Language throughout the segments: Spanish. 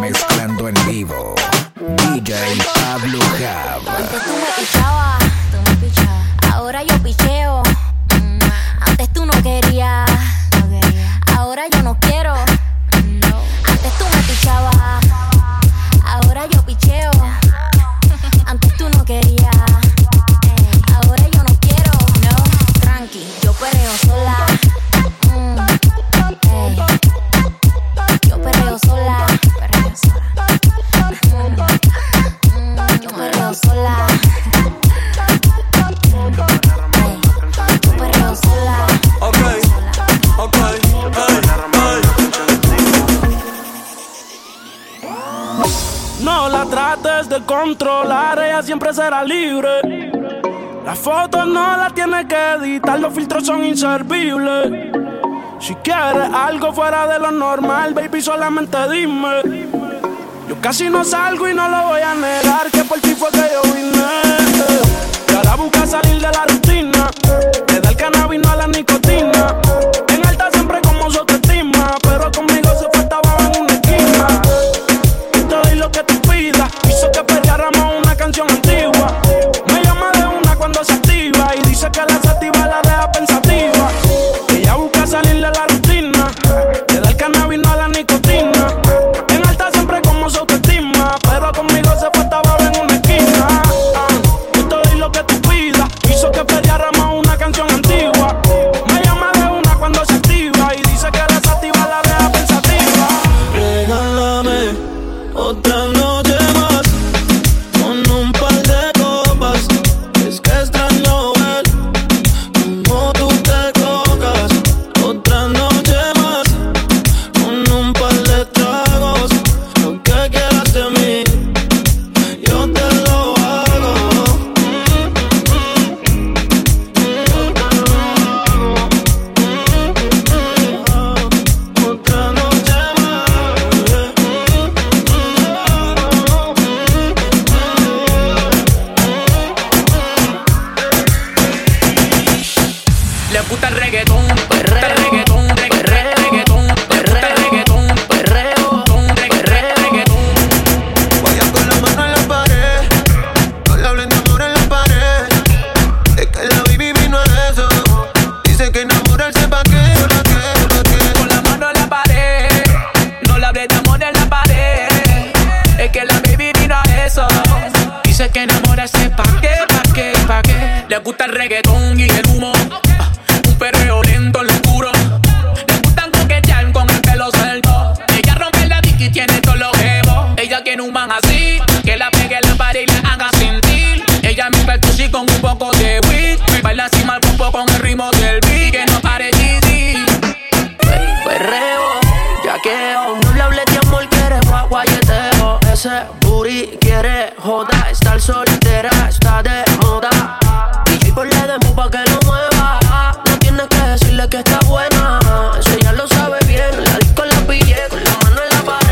mezclando en vivo. DJ Pablo Gab. Antes tú me pichabas, tú me pichabas. Ahora yo pichaba. controlar, ella siempre será libre. Las fotos no las tiene que editar, los filtros son inservibles. Si quieres algo fuera de lo normal, baby, solamente dime. Yo casi no salgo y no lo voy Le gusta el reggaetón y el humo. Ah, un perreo lento, en lo oscuro. Le gustan coquetear con el pelo suelto. Ella rompe la dick y tiene todos los jebos. Ella quiere un man así. Que la pegue en la pared y la haga sentir. Ella me percusi con un poco de weed. Me baila así mal grupo con el ritmo del beat. Que no pare GD. Perreo, yaqueo. No le hables de amor, quiere guayeteo. Ese booty quiere joda. Estar soltera está de moda que está buena. Eso lo sabe bien. La disco la pillé con la mano en la pared.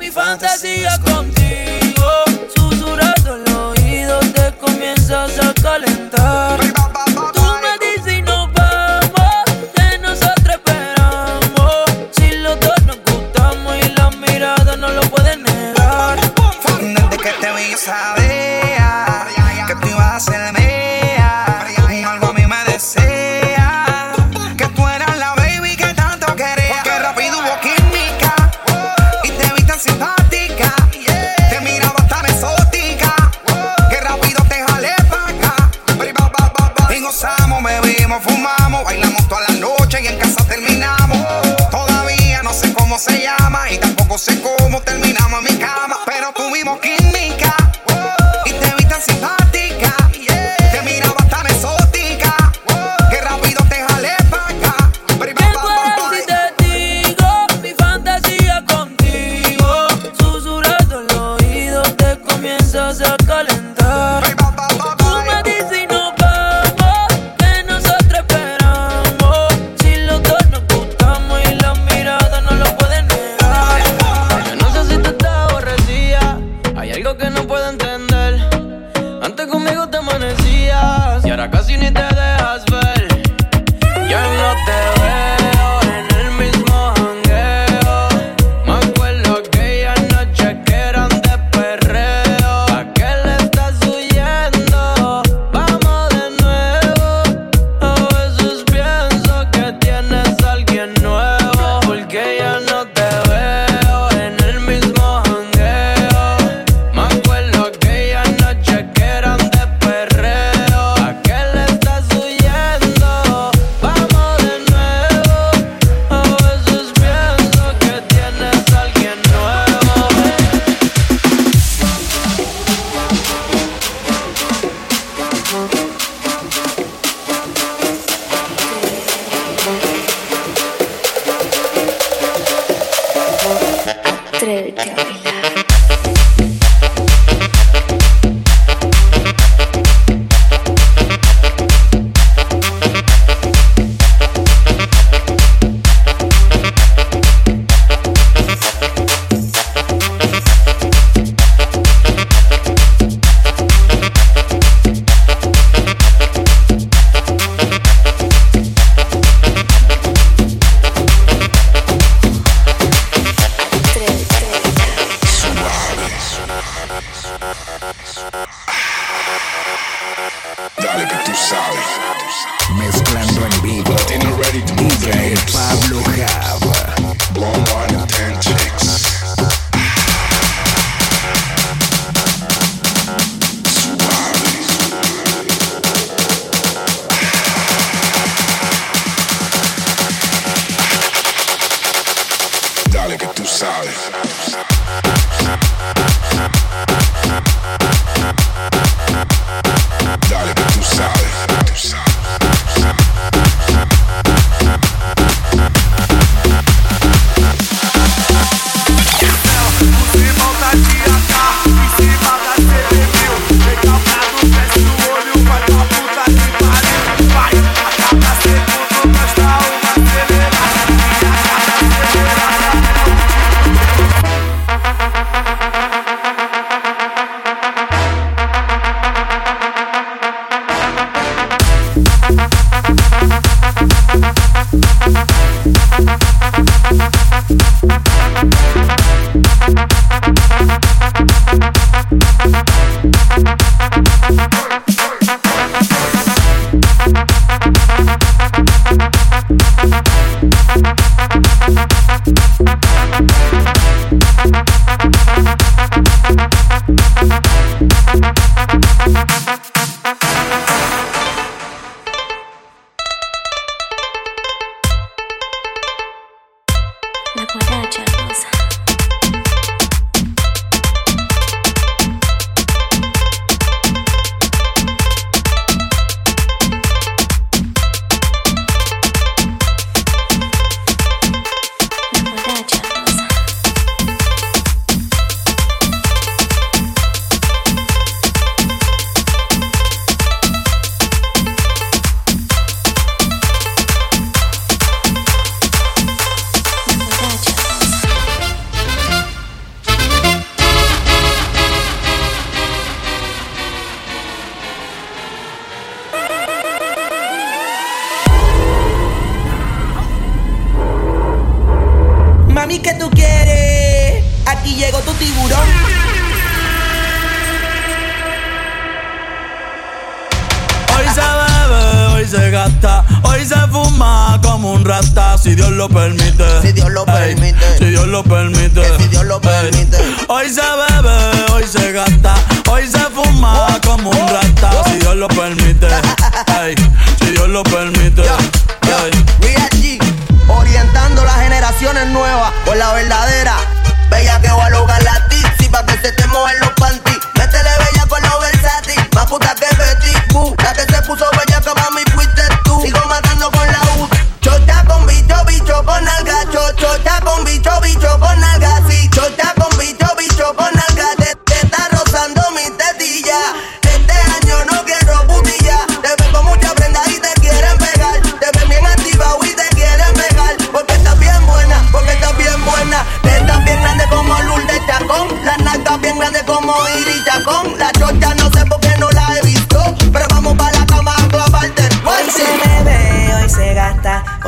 Mi fantasía contigo. Susurrando en los oídos te comienzas a calentar. Tú me dices y nos vamos, de nosotros esperamos. Si los dos nos gustamos y las miradas no lo pueden negar. Desde que te vi, sabes. Se gasta, hoy se fuma como un rata, si Dios lo permite. Si Dios lo Ey, permite. si Dios lo permite. Que si Dios lo Ey, permite. Hoy se bebe, hoy se gasta, hoy se fuma como un rata, si Dios lo permite. Ey, si Dios lo permite. Ey. Real G, orientando las generaciones nuevas con la verdadera. Bella que va a lograr la tipsy pa' que se te mojen los panties. Métele bella con lo versátil, más puta que Betty Boo. La que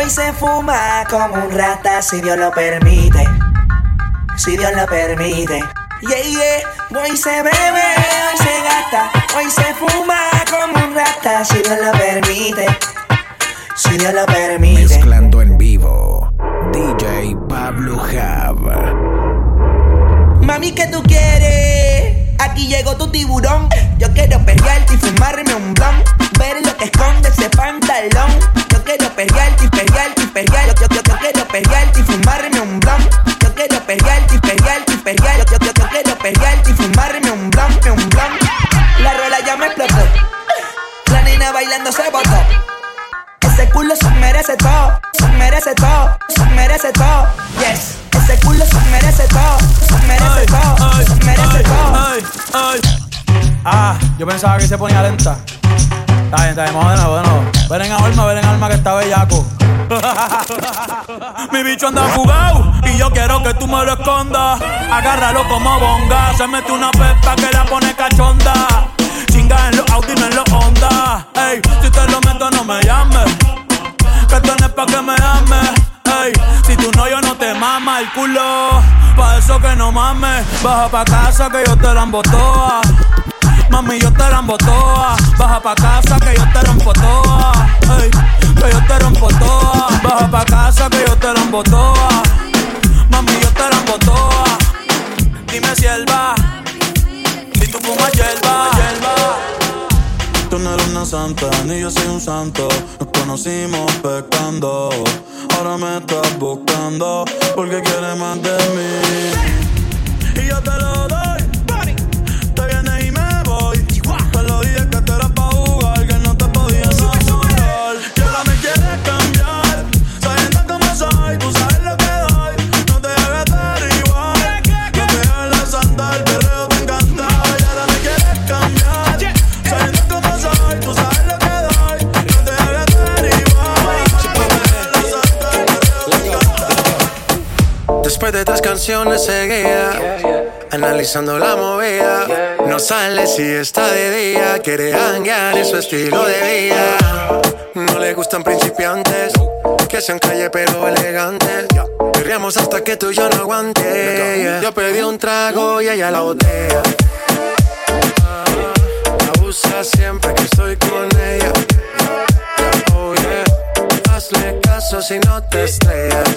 hoy se fuma como un rata, si Dios lo permite. Si Dios lo permite. Yeah, yeah. Hoy se bebe, hoy se gasta, hoy se fuma como un rata, si Dios lo permite. Si Dios lo permite. Mezclando en vivo. DJ Pablo Java. Mami, ¿qué tú quieres? Aquí llegó tu tiburón. Yo quiero perrearte y fumarme un blon. Ver lo que esconde ese pantalón. Yo quiero perrearte y perrearte y perrearte. Yo, yo, yo quiero perrearte y fumarme un blon. Yo quiero perrearte y perrearte y perrearte. Yo, yo, yo quiero perrearte y fumarme un blon, un blon. La rola ya me explotó. La nena bailando se botó. Ese culo se merece todo, se merece todo, se merece todo. Yes. Ese culo se merece todo, se merece todo, se merece todo. Ah, yo pensaba que se ponía lenta. Está bien, está bien, de nuevo. Ven en alma, ven en alma que está bellaco. Mi bicho anda fugado y yo quiero que tú me lo escondas. Agárralo como bonga. Se mete una pepa que la pone mames. Baja pa' casa que yo te la embotoa. Mami, yo te la toa. Baja pa' casa que yo te rompo toa. Que yo te rompo toa. Baja pa' casa que yo te la toa. Mami, yo te la toa. Dime si él va. Si tú fumas hierba. Tú no eres una santa, ni yo soy un santo. Nos conocimos pecando. Ahora me estás buscando porque quieres más de mí. Y yo te lo doy. Después de tres canciones seguía Analizando la movida. No sale si está de día Quiere hanguear en su estilo de vida. No le gustan principiantes Que sean calle pero elegantes. Querríamos hasta que tú y yo no aguante. Yo pedí un trago y ella la botella Abusa siempre que estoy con ella. Oh yeah Hazle caso si no te estrellas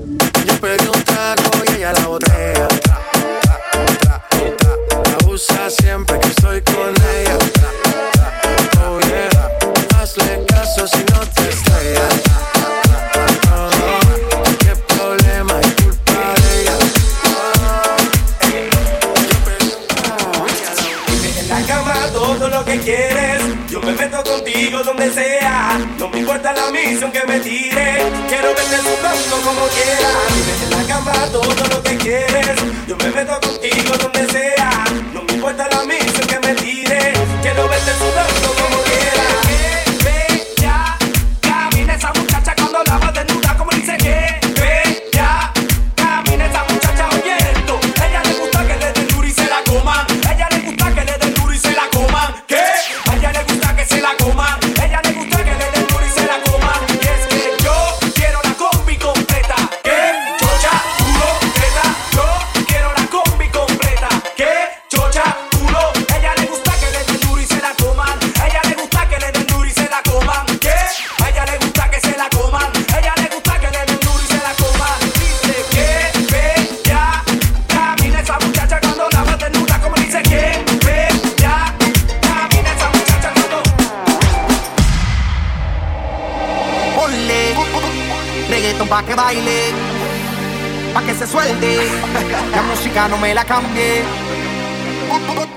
Música no me la cambie.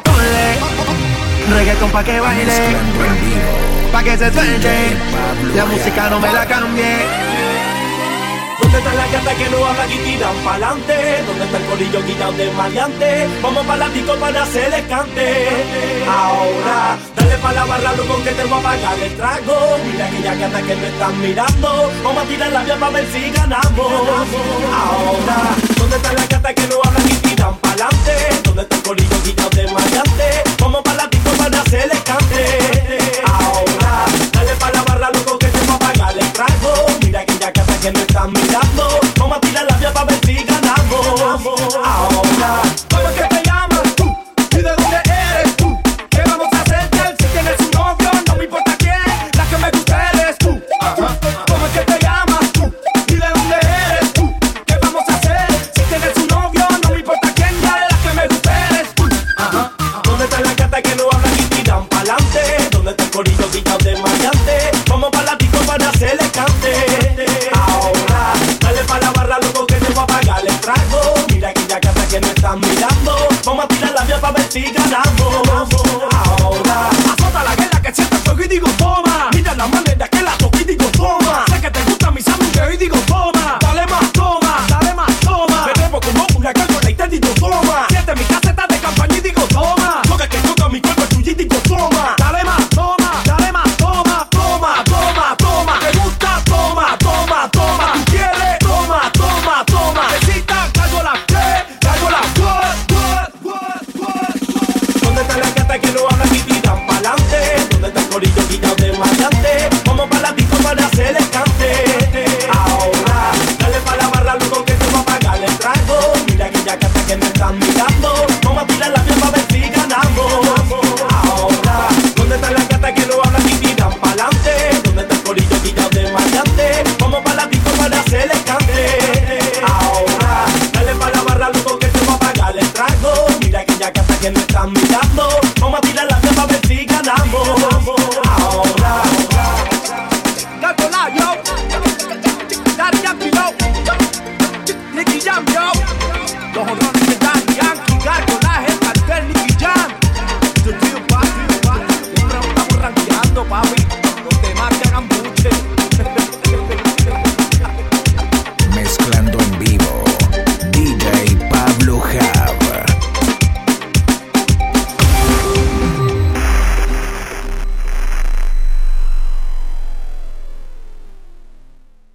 Ponle reggaeton pa' que baile, pa' que se suelte. La música no me la cambie. ¿Dónde está la gata que no habla y tiran pa'lante? ¿Dónde está el colillo quitado de maleante? Vamos pa' la disco para hacer el cante Ahora, dale pa' la barra, loco, que te voy a pagar el trago Mira aquella gata que me están mirando Vamos a tirar la vía pa' ver si ganamos Ahora, ¿dónde está la gata que no habla mirando. Vamos a tirar la vía pa' ver si ganamos. Ahora, ¿cómo es que para ver si ganamos. Ahora, azota la guerra que siento fuego y digo, ¡pum!